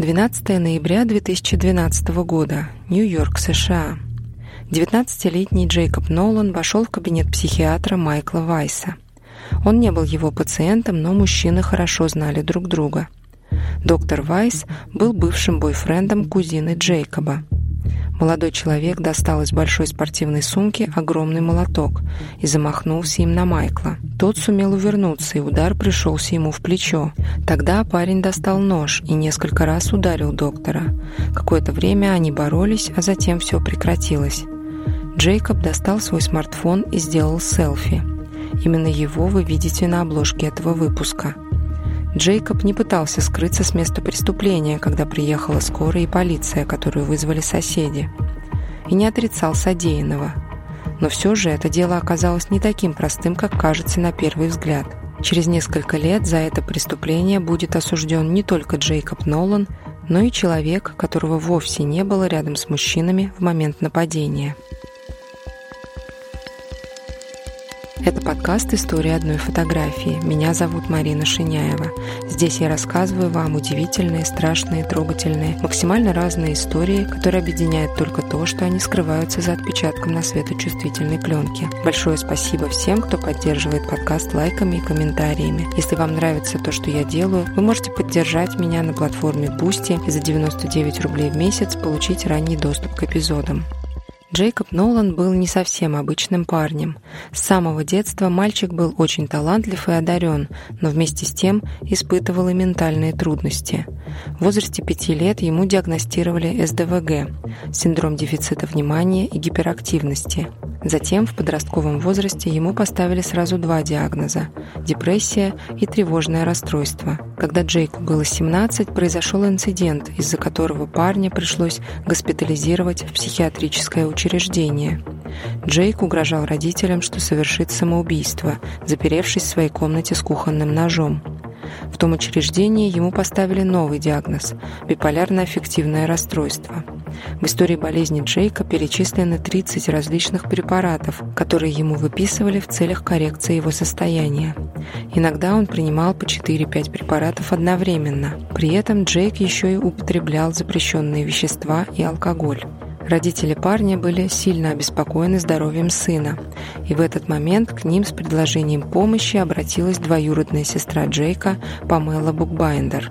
12 ноября 2012 года. Нью-Йорк, США. 19-летний Джейкоб Нолан вошел в кабинет психиатра Майкла Вайса. Он не был его пациентом, но мужчины хорошо знали друг друга. Доктор Вайс был бывшим бойфрендом кузины Джейкоба. Молодой человек достал из большой спортивной сумки огромный молоток и замахнулся им на Майкла. Тот сумел увернуться, и удар пришелся ему в плечо. Тогда парень достал нож и несколько раз ударил доктора. Какое-то время они боролись, а затем все прекратилось. Джейкоб достал свой смартфон и сделал селфи. Именно его вы видите на обложке этого выпуска – Джейкоб не пытался скрыться с места преступления, когда приехала скорая и полиция, которую вызвали соседи, и не отрицал содеянного. Но все же это дело оказалось не таким простым, как кажется на первый взгляд. Через несколько лет за это преступление будет осужден не только Джейкоб Нолан, но и человек, которого вовсе не было рядом с мужчинами в момент нападения. Это подкаст «История одной фотографии». Меня зовут Марина Шиняева. Здесь я рассказываю вам удивительные, страшные, трогательные, максимально разные истории, которые объединяют только то, что они скрываются за отпечатком на светочувствительной пленке. Большое спасибо всем, кто поддерживает подкаст лайками и комментариями. Если вам нравится то, что я делаю, вы можете поддержать меня на платформе Boosty и за 99 рублей в месяц получить ранний доступ к эпизодам. Джейкоб Нолан был не совсем обычным парнем. С самого детства мальчик был очень талантлив и одарен, но вместе с тем испытывал и ментальные трудности. В возрасте пяти лет ему диагностировали СДВГ – синдром дефицита внимания и гиперактивности. Затем в подростковом возрасте ему поставили сразу два диагноза – депрессия и тревожное расстройство. Когда Джейку было 17, произошел инцидент, из-за которого парня пришлось госпитализировать в психиатрическое учреждение. Джейк угрожал родителям, что совершит самоубийство, заперевшись в своей комнате с кухонным ножом. В том учреждении ему поставили новый диагноз – биполярно-аффективное расстройство. В истории болезни Джейка перечислены 30 различных препаратов, которые ему выписывали в целях коррекции его состояния. Иногда он принимал по 4-5 препаратов одновременно. При этом Джейк еще и употреблял запрещенные вещества и алкоголь. Родители парня были сильно обеспокоены здоровьем сына, и в этот момент к ним с предложением помощи обратилась двоюродная сестра Джейка Памела Букбайндер.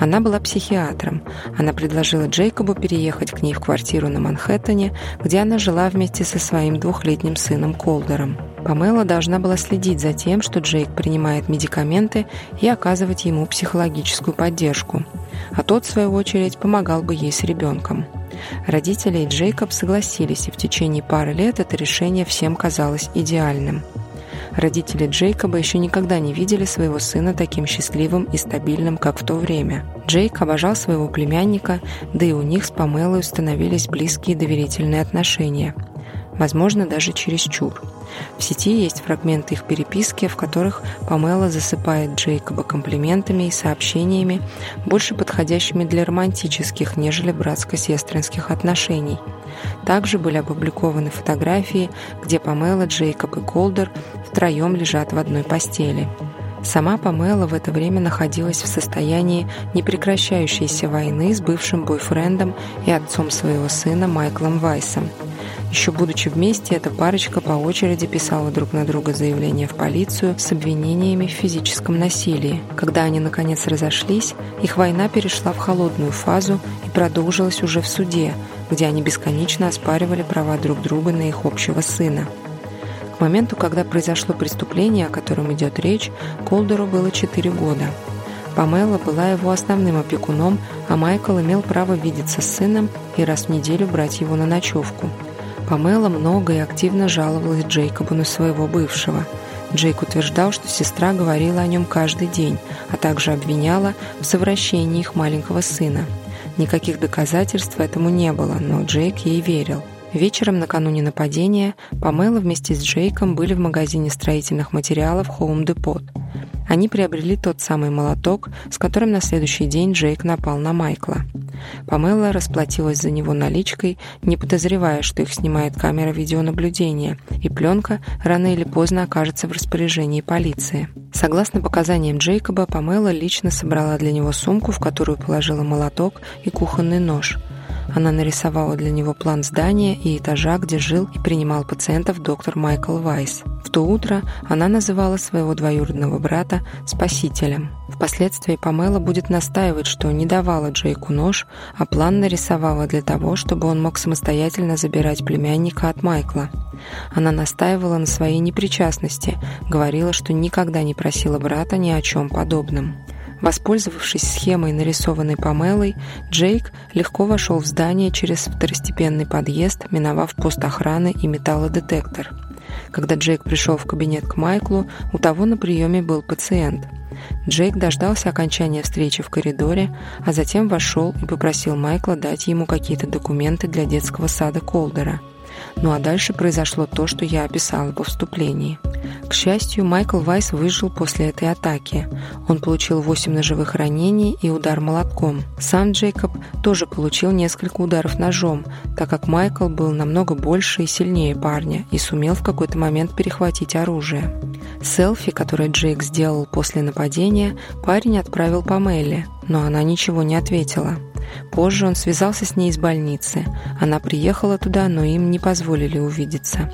Она была психиатром. Она предложила Джейкобу переехать к ней в квартиру на Манхэттене, где она жила вместе со своим двухлетним сыном Колдером. Памела должна была следить за тем, что Джейк принимает медикаменты и оказывать ему психологическую поддержку. А тот, в свою очередь, помогал бы ей с ребенком. Родители и Джейкоб согласились, и в течение пары лет это решение всем казалось идеальным. Родители Джейкоба еще никогда не видели своего сына таким счастливым и стабильным, как в то время. Джейк обожал своего племянника, да и у них с Памелой установились близкие доверительные отношения. Возможно, даже чересчур. В сети есть фрагменты их переписки, в которых Памела засыпает Джейкоба комплиментами и сообщениями, больше подходящими для романтических, нежели братско-сестринских отношений. Также были опубликованы фотографии, где Памела, Джейкоб и Колдер втроем лежат в одной постели. Сама Памела в это время находилась в состоянии непрекращающейся войны с бывшим бойфрендом и отцом своего сына Майклом Вайсом – еще будучи вместе, эта парочка по очереди писала друг на друга заявления в полицию с обвинениями в физическом насилии. Когда они наконец разошлись, их война перешла в холодную фазу и продолжилась уже в суде, где они бесконечно оспаривали права друг друга на их общего сына. К моменту, когда произошло преступление, о котором идет речь, Колдеру было 4 года. Памела была его основным опекуном, а Майкл имел право видеться с сыном и раз в неделю брать его на ночевку – Памела много и активно жаловалась Джейкобу на своего бывшего. Джейк утверждал, что сестра говорила о нем каждый день, а также обвиняла в совращении их маленького сына. Никаких доказательств этому не было, но Джейк ей верил. Вечером накануне нападения Памела вместе с Джейком были в магазине строительных материалов Home Depot. Они приобрели тот самый молоток, с которым на следующий день Джейк напал на Майкла. Памела расплатилась за него наличкой, не подозревая, что их снимает камера видеонаблюдения, и пленка рано или поздно окажется в распоряжении полиции. Согласно показаниям Джейкоба, Памела лично собрала для него сумку, в которую положила молоток и кухонный нож – она нарисовала для него план здания и этажа, где жил и принимал пациентов доктор Майкл Вайс. В то утро она называла своего двоюродного брата «спасителем». Впоследствии Памела будет настаивать, что не давала Джейку нож, а план нарисовала для того, чтобы он мог самостоятельно забирать племянника от Майкла. Она настаивала на своей непричастности, говорила, что никогда не просила брата ни о чем подобном. Воспользовавшись схемой, нарисованной Памелой, Джейк легко вошел в здание через второстепенный подъезд, миновав пост охраны и металлодетектор. Когда Джейк пришел в кабинет к Майклу, у того на приеме был пациент. Джейк дождался окончания встречи в коридоре, а затем вошел и попросил Майкла дать ему какие-то документы для детского сада Колдера – ну а дальше произошло то, что я описала по вступлении. К счастью, Майкл Вайс выжил после этой атаки. Он получил 8 ножевых ранений и удар молотком. Сам Джейкоб тоже получил несколько ударов ножом, так как Майкл был намного больше и сильнее парня и сумел в какой-то момент перехватить оружие. Селфи, которое Джейк сделал после нападения, парень отправил по Мелли, но она ничего не ответила. Позже он связался с ней из больницы. Она приехала туда, но им не позволили увидеться.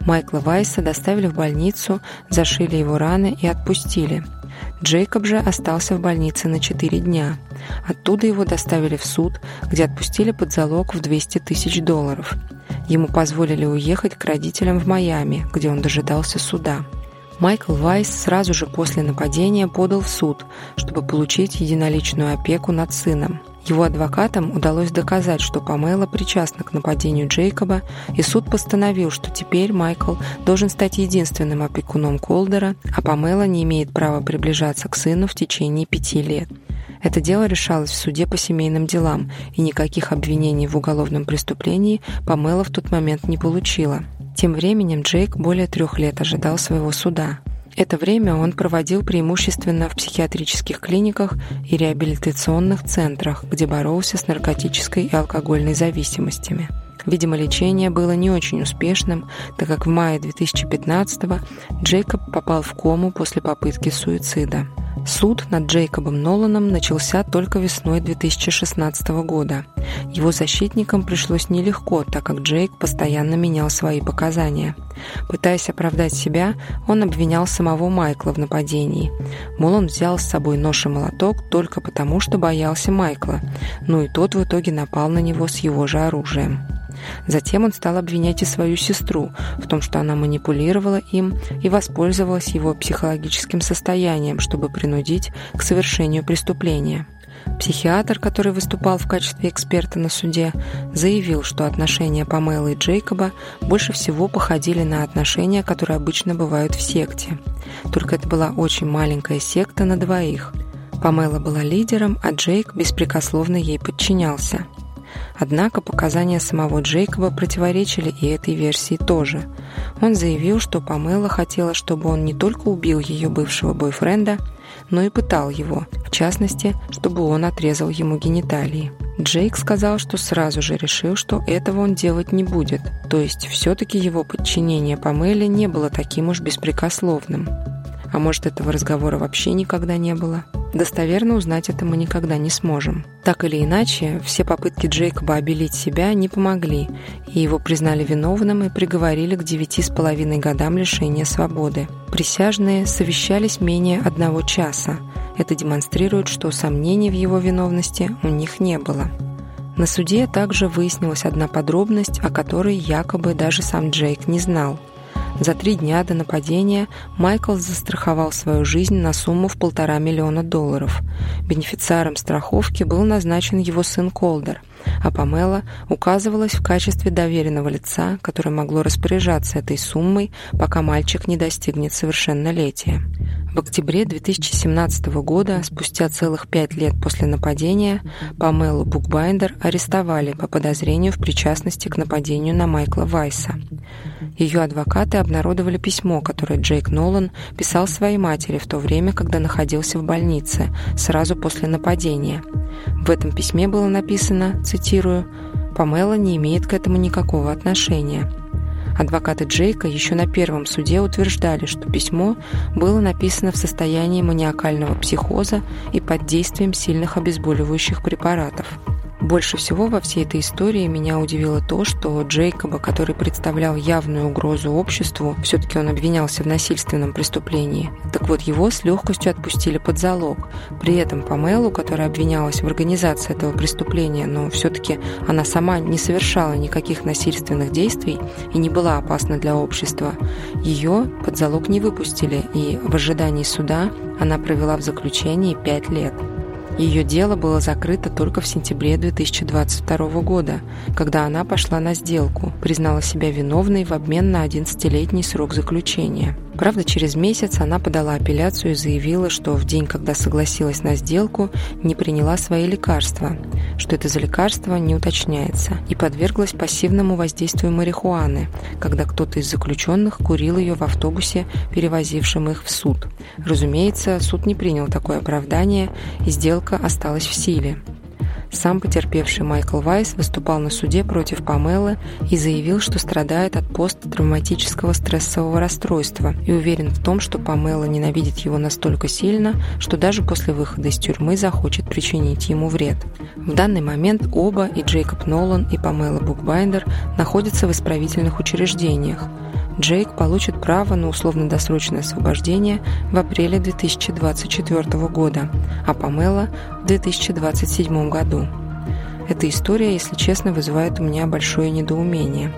Майкла Вайса доставили в больницу, зашили его раны и отпустили. Джейкоб же остался в больнице на 4 дня. Оттуда его доставили в суд, где отпустили под залог в 200 тысяч долларов. Ему позволили уехать к родителям в Майами, где он дожидался суда. Майкл Вайс сразу же после нападения подал в суд, чтобы получить единоличную опеку над сыном. Его адвокатам удалось доказать, что Памела причастна к нападению Джейкоба, и суд постановил, что теперь Майкл должен стать единственным опекуном Колдера, а Памела не имеет права приближаться к сыну в течение пяти лет. Это дело решалось в суде по семейным делам, и никаких обвинений в уголовном преступлении Памела в тот момент не получила. Тем временем Джейк более трех лет ожидал своего суда – это время он проводил преимущественно в психиатрических клиниках и реабилитационных центрах, где боролся с наркотической и алкогольной зависимостями. Видимо, лечение было не очень успешным, так как в мае 2015-го Джейкоб попал в кому после попытки суицида. Суд над Джейкобом Ноланом начался только весной 2016 года. Его защитникам пришлось нелегко, так как Джейк постоянно менял свои показания. Пытаясь оправдать себя, он обвинял самого Майкла в нападении. Мол, он взял с собой нож и молоток только потому, что боялся Майкла, ну и тот в итоге напал на него с его же оружием. Затем он стал обвинять и свою сестру в том, что она манипулировала им и воспользовалась его психологическим состоянием, чтобы принудить к совершению преступления. Психиатр, который выступал в качестве эксперта на суде, заявил, что отношения Памелы и Джейкоба больше всего походили на отношения, которые обычно бывают в секте. Только это была очень маленькая секта на двоих. Памела была лидером, а Джейк беспрекословно ей подчинялся. Однако показания самого Джейкоба противоречили и этой версии тоже. Он заявил, что Памела хотела, чтобы он не только убил ее бывшего бойфренда, но и пытал его, в частности, чтобы он отрезал ему гениталии. Джейк сказал, что сразу же решил, что этого он делать не будет, то есть все-таки его подчинение Памеле не было таким уж беспрекословным. А может, этого разговора вообще никогда не было? Достоверно узнать это мы никогда не сможем. Так или иначе, все попытки Джейкоба обелить себя не помогли, и его признали виновным и приговорили к девяти с половиной годам лишения свободы. Присяжные совещались менее одного часа. Это демонстрирует, что сомнений в его виновности у них не было. На суде также выяснилась одна подробность, о которой якобы даже сам Джейк не знал – за три дня до нападения Майкл застраховал свою жизнь на сумму в полтора миллиона долларов. Бенефициаром страховки был назначен его сын Колдер – а Памела указывалась в качестве доверенного лица, которое могло распоряжаться этой суммой, пока мальчик не достигнет совершеннолетия. В октябре 2017 года, спустя целых пять лет после нападения, Памелу Букбайндер арестовали по подозрению в причастности к нападению на Майкла Вайса. Ее адвокаты обнародовали письмо, которое Джейк Нолан писал своей матери в то время, когда находился в больнице, сразу после нападения. В этом письме было написано, цитирую, «Памела не имеет к этому никакого отношения». Адвокаты Джейка еще на первом суде утверждали, что письмо было написано в состоянии маниакального психоза и под действием сильных обезболивающих препаратов. Больше всего во всей этой истории меня удивило то, что Джейкоба, который представлял явную угрозу обществу, все-таки он обвинялся в насильственном преступлении, так вот его с легкостью отпустили под залог. При этом Памелу, которая обвинялась в организации этого преступления, но все-таки она сама не совершала никаких насильственных действий и не была опасна для общества, ее под залог не выпустили, и в ожидании суда она провела в заключении пять лет. Ее дело было закрыто только в сентябре 2022 года, когда она пошла на сделку, признала себя виновной в обмен на 11-летний срок заключения. Правда, через месяц она подала апелляцию и заявила, что в день, когда согласилась на сделку, не приняла свои лекарства, что это за лекарство не уточняется, и подверглась пассивному воздействию марихуаны, когда кто-то из заключенных курил ее в автобусе, перевозившем их в суд. Разумеется, суд не принял такое оправдание, и сделка осталась в силе. Сам потерпевший Майкл Вайс выступал на суде против Памелы и заявил, что страдает от посттравматического стрессового расстройства и уверен в том, что Памела ненавидит его настолько сильно, что даже после выхода из тюрьмы захочет причинить ему вред. В данный момент оба, и Джейкоб Нолан, и Памела Букбайндер, находятся в исправительных учреждениях. Джейк получит право на условно-досрочное освобождение в апреле 2024 года, а Памела – в 2027 году. Эта история, если честно, вызывает у меня большое недоумение.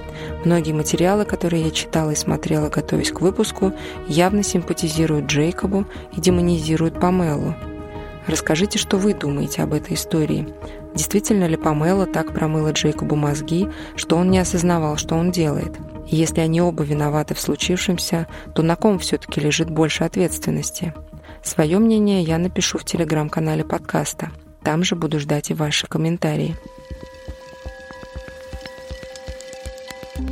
Многие материалы, которые я читала и смотрела, готовясь к выпуску, явно симпатизируют Джейкобу и демонизируют Памелу. Расскажите, что вы думаете об этой истории. Действительно ли Памела так промыла Джейкобу мозги, что он не осознавал, что он делает – и если они оба виноваты в случившемся, то на ком все-таки лежит больше ответственности? Свое мнение я напишу в телеграм-канале подкаста. Там же буду ждать и ваши комментарии.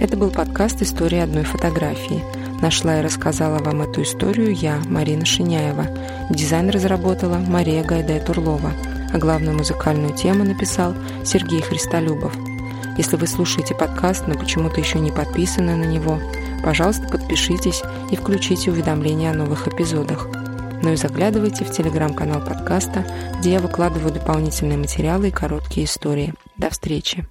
Это был подкаст «История одной фотографии». Нашла и рассказала вам эту историю я, Марина Шиняева. Дизайн разработала Мария Гайдай-Турлова, а главную музыкальную тему написал Сергей Христолюбов – если вы слушаете подкаст, но почему-то еще не подписаны на него, пожалуйста, подпишитесь и включите уведомления о новых эпизодах. Ну и заглядывайте в телеграм-канал подкаста, где я выкладываю дополнительные материалы и короткие истории. До встречи!